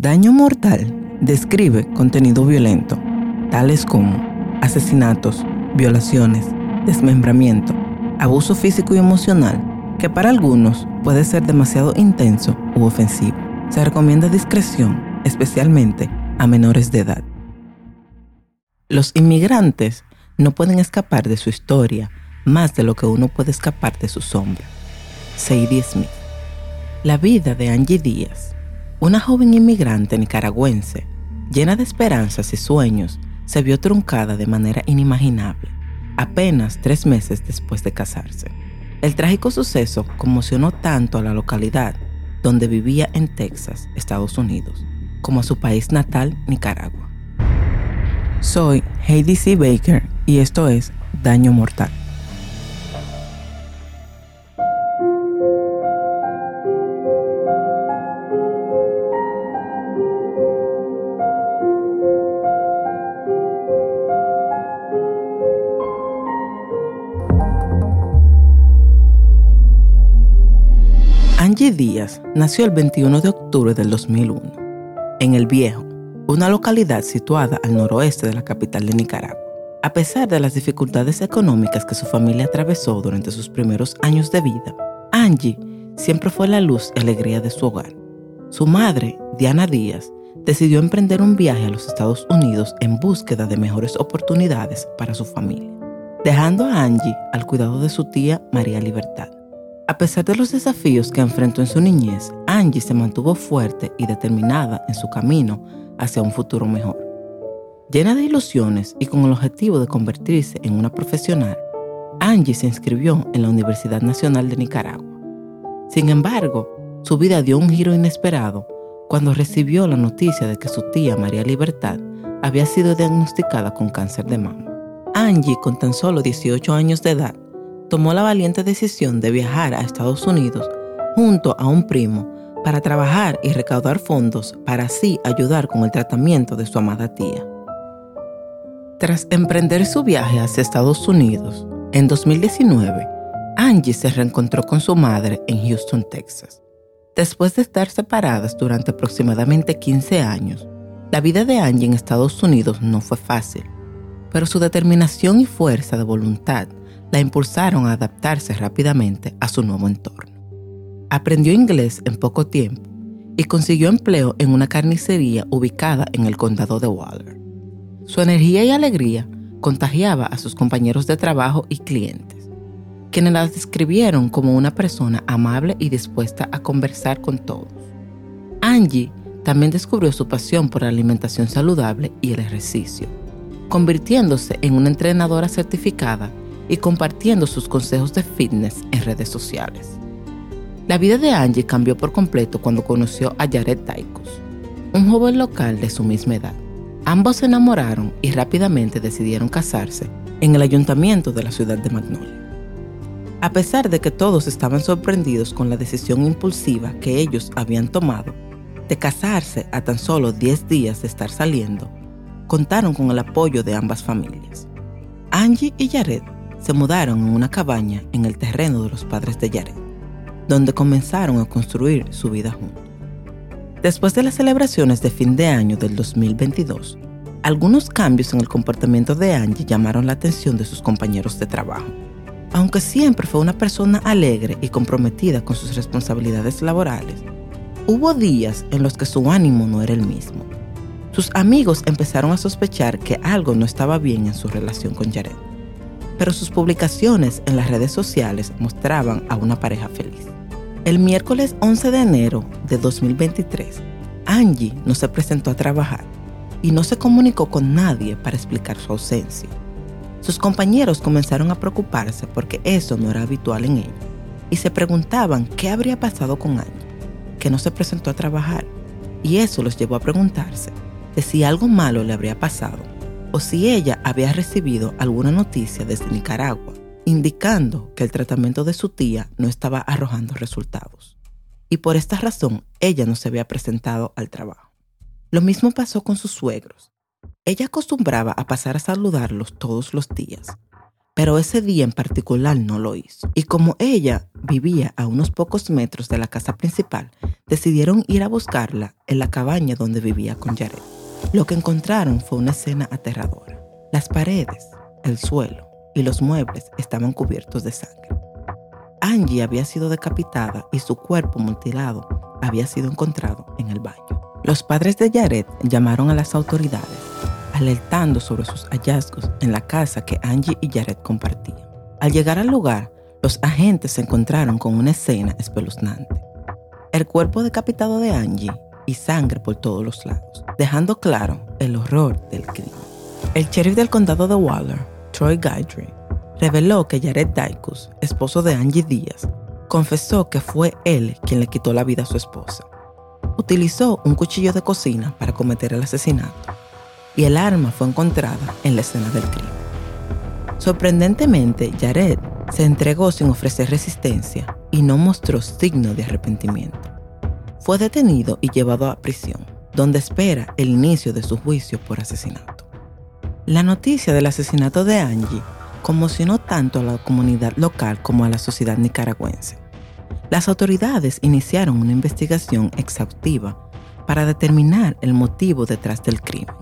Daño mortal describe contenido violento, tales como asesinatos, violaciones, desmembramiento, abuso físico y emocional, que para algunos puede ser demasiado intenso u ofensivo. Se recomienda discreción, especialmente a menores de edad. Los inmigrantes no pueden escapar de su historia más de lo que uno puede escapar de su sombra. Sadie Smith. La vida de Angie Díaz, una joven inmigrante nicaragüense, llena de esperanzas y sueños, se vio truncada de manera inimaginable, apenas tres meses después de casarse. El trágico suceso conmocionó tanto a la localidad donde vivía en Texas, Estados Unidos, como a su país natal, Nicaragua. Soy Heidi C. Baker y esto es Daño Mortal. Angie Díaz nació el 21 de octubre del 2001 en El Viejo, una localidad situada al noroeste de la capital de Nicaragua. A pesar de las dificultades económicas que su familia atravesó durante sus primeros años de vida, Angie siempre fue la luz y alegría de su hogar. Su madre, Diana Díaz, decidió emprender un viaje a los Estados Unidos en búsqueda de mejores oportunidades para su familia, dejando a Angie al cuidado de su tía María Libertad. A pesar de los desafíos que enfrentó en su niñez, Angie se mantuvo fuerte y determinada en su camino hacia un futuro mejor. Llena de ilusiones y con el objetivo de convertirse en una profesional, Angie se inscribió en la Universidad Nacional de Nicaragua. Sin embargo, su vida dio un giro inesperado cuando recibió la noticia de que su tía María Libertad había sido diagnosticada con cáncer de mama. Angie, con tan solo 18 años de edad, tomó la valiente decisión de viajar a Estados Unidos junto a un primo para trabajar y recaudar fondos para así ayudar con el tratamiento de su amada tía. Tras emprender su viaje hacia Estados Unidos, en 2019, Angie se reencontró con su madre en Houston, Texas. Después de estar separadas durante aproximadamente 15 años, la vida de Angie en Estados Unidos no fue fácil, pero su determinación y fuerza de voluntad la impulsaron a adaptarse rápidamente a su nuevo entorno. Aprendió inglés en poco tiempo y consiguió empleo en una carnicería ubicada en el condado de Waller. Su energía y alegría contagiaba a sus compañeros de trabajo y clientes, quienes la describieron como una persona amable y dispuesta a conversar con todos. Angie también descubrió su pasión por la alimentación saludable y el ejercicio, convirtiéndose en una entrenadora certificada y compartiendo sus consejos de fitness en redes sociales. La vida de Angie cambió por completo cuando conoció a Jared Taikos, un joven local de su misma edad. Ambos se enamoraron y rápidamente decidieron casarse en el ayuntamiento de la ciudad de Magnolia. A pesar de que todos estaban sorprendidos con la decisión impulsiva que ellos habían tomado de casarse a tan solo 10 días de estar saliendo, contaron con el apoyo de ambas familias. Angie y Jared se mudaron en una cabaña en el terreno de los padres de Jared donde comenzaron a construir su vida juntos. Después de las celebraciones de fin de año del 2022, algunos cambios en el comportamiento de Angie llamaron la atención de sus compañeros de trabajo. Aunque siempre fue una persona alegre y comprometida con sus responsabilidades laborales, hubo días en los que su ánimo no era el mismo. Sus amigos empezaron a sospechar que algo no estaba bien en su relación con Jared, pero sus publicaciones en las redes sociales mostraban a una pareja feliz. El miércoles 11 de enero de 2023, Angie no se presentó a trabajar y no se comunicó con nadie para explicar su ausencia. Sus compañeros comenzaron a preocuparse porque eso no era habitual en ella y se preguntaban qué habría pasado con Angie, que no se presentó a trabajar, y eso los llevó a preguntarse si algo malo le habría pasado o si ella había recibido alguna noticia desde Nicaragua indicando que el tratamiento de su tía no estaba arrojando resultados. Y por esta razón, ella no se había presentado al trabajo. Lo mismo pasó con sus suegros. Ella acostumbraba a pasar a saludarlos todos los días, pero ese día en particular no lo hizo. Y como ella vivía a unos pocos metros de la casa principal, decidieron ir a buscarla en la cabaña donde vivía con Jared. Lo que encontraron fue una escena aterradora. Las paredes, el suelo y los muebles estaban cubiertos de sangre. Angie había sido decapitada y su cuerpo mutilado había sido encontrado en el baño. Los padres de Jared llamaron a las autoridades, alertando sobre sus hallazgos en la casa que Angie y Jared compartían. Al llegar al lugar, los agentes se encontraron con una escena espeluznante. El cuerpo decapitado de Angie y sangre por todos los lados, dejando claro el horror del crimen. El sheriff del condado de Waller, Troy Guidry, reveló que Jared Daikus, esposo de Angie Díaz, confesó que fue él quien le quitó la vida a su esposa utilizó un cuchillo de cocina para cometer el asesinato y el arma fue encontrada en la escena del crimen. Sorprendentemente, Jared se entregó sin ofrecer resistencia y no mostró signo de arrepentimiento. Fue detenido y llevado a prisión, donde espera el inicio de su juicio por asesinato. La noticia del asesinato de Angie conmocionó tanto a la comunidad local como a la sociedad nicaragüense. Las autoridades iniciaron una investigación exhaustiva para determinar el motivo detrás del crimen.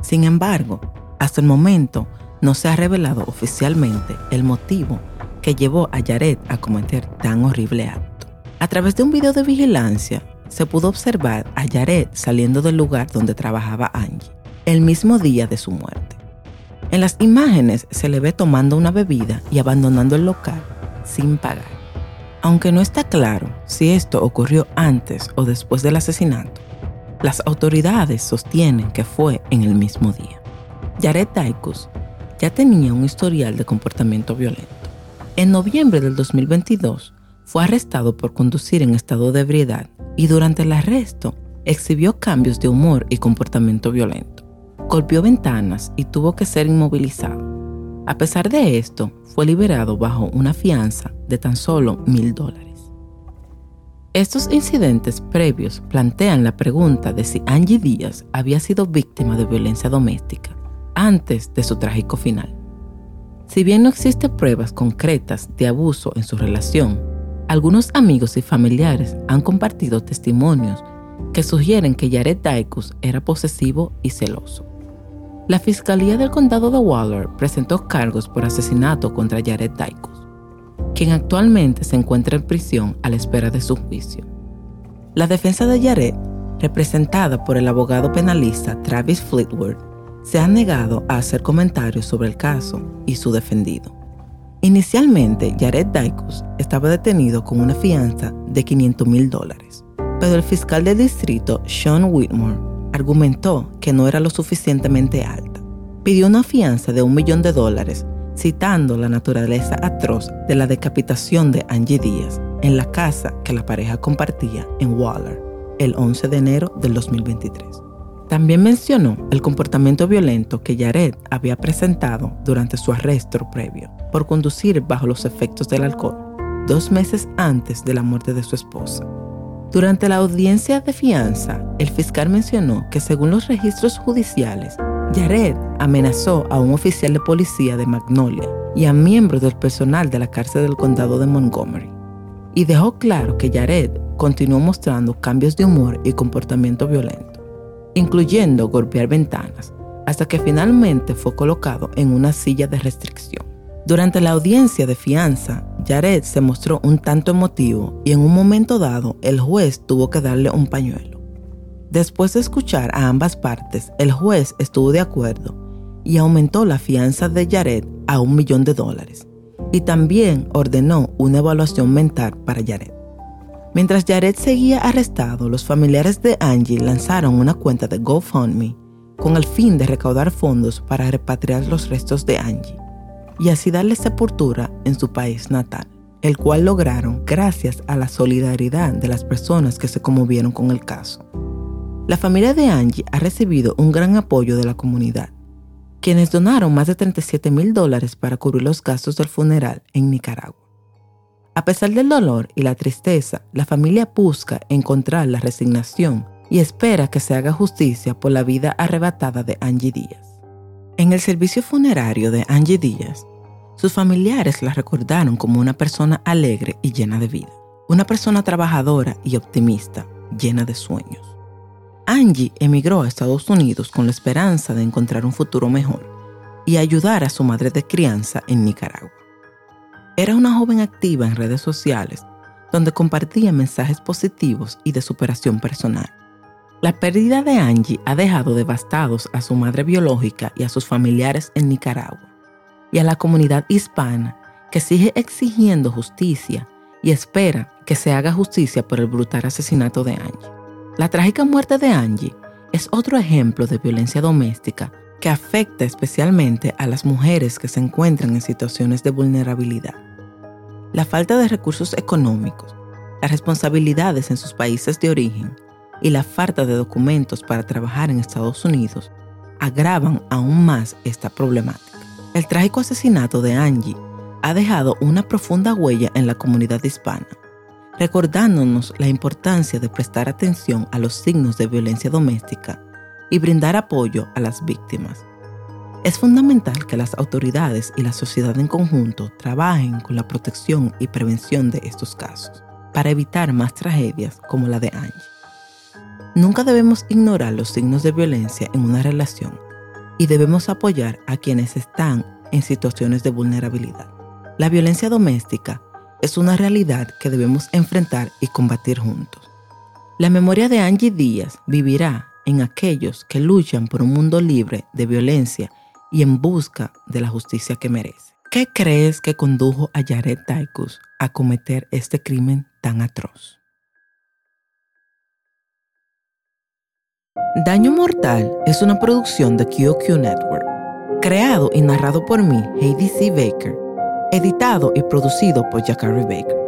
Sin embargo, hasta el momento no se ha revelado oficialmente el motivo que llevó a Jared a cometer tan horrible acto. A través de un video de vigilancia, se pudo observar a Jared saliendo del lugar donde trabajaba Angie, el mismo día de su muerte. En las imágenes se le ve tomando una bebida y abandonando el local sin pagar. Aunque no está claro si esto ocurrió antes o después del asesinato, las autoridades sostienen que fue en el mismo día. Jared Daikus ya tenía un historial de comportamiento violento. En noviembre del 2022 fue arrestado por conducir en estado de ebriedad y durante el arresto exhibió cambios de humor y comportamiento violento. Golpeó ventanas y tuvo que ser inmovilizado. A pesar de esto, fue liberado bajo una fianza de tan solo mil dólares. Estos incidentes previos plantean la pregunta de si Angie Díaz había sido víctima de violencia doméstica antes de su trágico final. Si bien no existen pruebas concretas de abuso en su relación, algunos amigos y familiares han compartido testimonios que sugieren que Jared Daikus era posesivo y celoso. La Fiscalía del Condado de Waller presentó cargos por asesinato contra Jared Daikus, quien actualmente se encuentra en prisión a la espera de su juicio. La defensa de Jared, representada por el abogado penalista Travis Fleetwood, se ha negado a hacer comentarios sobre el caso y su defendido. Inicialmente, Jared Daikus estaba detenido con una fianza de 500 mil dólares, pero el fiscal del distrito, Sean Whitmore, argumentó que no era lo suficientemente alta. Pidió una fianza de un millón de dólares, citando la naturaleza atroz de la decapitación de Angie Díaz en la casa que la pareja compartía en Waller el 11 de enero del 2023. También mencionó el comportamiento violento que Jared había presentado durante su arresto previo por conducir bajo los efectos del alcohol, dos meses antes de la muerte de su esposa. Durante la audiencia de fianza, el fiscal mencionó que según los registros judiciales, Jared amenazó a un oficial de policía de Magnolia y a miembros del personal de la cárcel del condado de Montgomery. Y dejó claro que Jared continuó mostrando cambios de humor y comportamiento violento, incluyendo golpear ventanas, hasta que finalmente fue colocado en una silla de restricción. Durante la audiencia de fianza, Jared se mostró un tanto emotivo y en un momento dado el juez tuvo que darle un pañuelo. Después de escuchar a ambas partes, el juez estuvo de acuerdo y aumentó la fianza de Jared a un millón de dólares y también ordenó una evaluación mental para Jared. Mientras Jared seguía arrestado, los familiares de Angie lanzaron una cuenta de GoFundMe con el fin de recaudar fondos para repatriar los restos de Angie y así darle sepultura en su país natal, el cual lograron gracias a la solidaridad de las personas que se conmovieron con el caso. La familia de Angie ha recibido un gran apoyo de la comunidad, quienes donaron más de 37 mil dólares para cubrir los gastos del funeral en Nicaragua. A pesar del dolor y la tristeza, la familia busca encontrar la resignación y espera que se haga justicia por la vida arrebatada de Angie Díaz. En el servicio funerario de Angie Díaz, Sus familiares la recordaron como una persona alegre y llena de vida, una persona trabajadora y optimista, llena de sueños. Angie emigró a Estados Unidos con la esperanza de encontrar un futuro mejor y ayudar a su madre de crianza en Nicaragua. Era una joven activa en redes sociales donde compartía mensajes positivos y de superación personal. La pérdida de Angie ha dejado devastados a su madre biológica y a sus familiares en Nicaragua, y a la comunidad hispana que sigue exigiendo justicia y espera que se haga justicia por el brutal asesinato de Angie. La trágica muerte de Angie es otro ejemplo de violencia doméstica que afecta especialmente a las mujeres que se encuentran en situaciones de vulnerabilidad. La falta de recursos económicos, las responsabilidades en sus países de origen y la falta de documentos para trabajar en Estados Unidos agravan aún más esta problemática. El trágico asesinato de Angie ha dejado una profunda huella en la comunidad hispana, recordándonos la importancia de prestar atención a los signos de violencia doméstica y brindar apoyo a las víctimas. Es fundamental que las autoridades y la sociedad en conjunto trabajen con la protección y prevención de estos casos para evitar más tragedias como la de Angie. Nunca debemos ignorar los signos de violencia en una relación y debemos apoyar a quienes están en situaciones de vulnerabilidad. La violencia doméstica es una realidad que debemos enfrentar y combatir juntos. La memoria de Angie Díaz vivirá en aquellos que luchan por un mundo libre de violencia y en busca de la justicia que merece. ¿Qué crees que condujo a Jared Taikus a cometer este crimen tan atroz? Daño Mortal es una producción de QQ Network, creado y narrado por mí, Heidi C. Baker, editado y producido por Jacari Baker.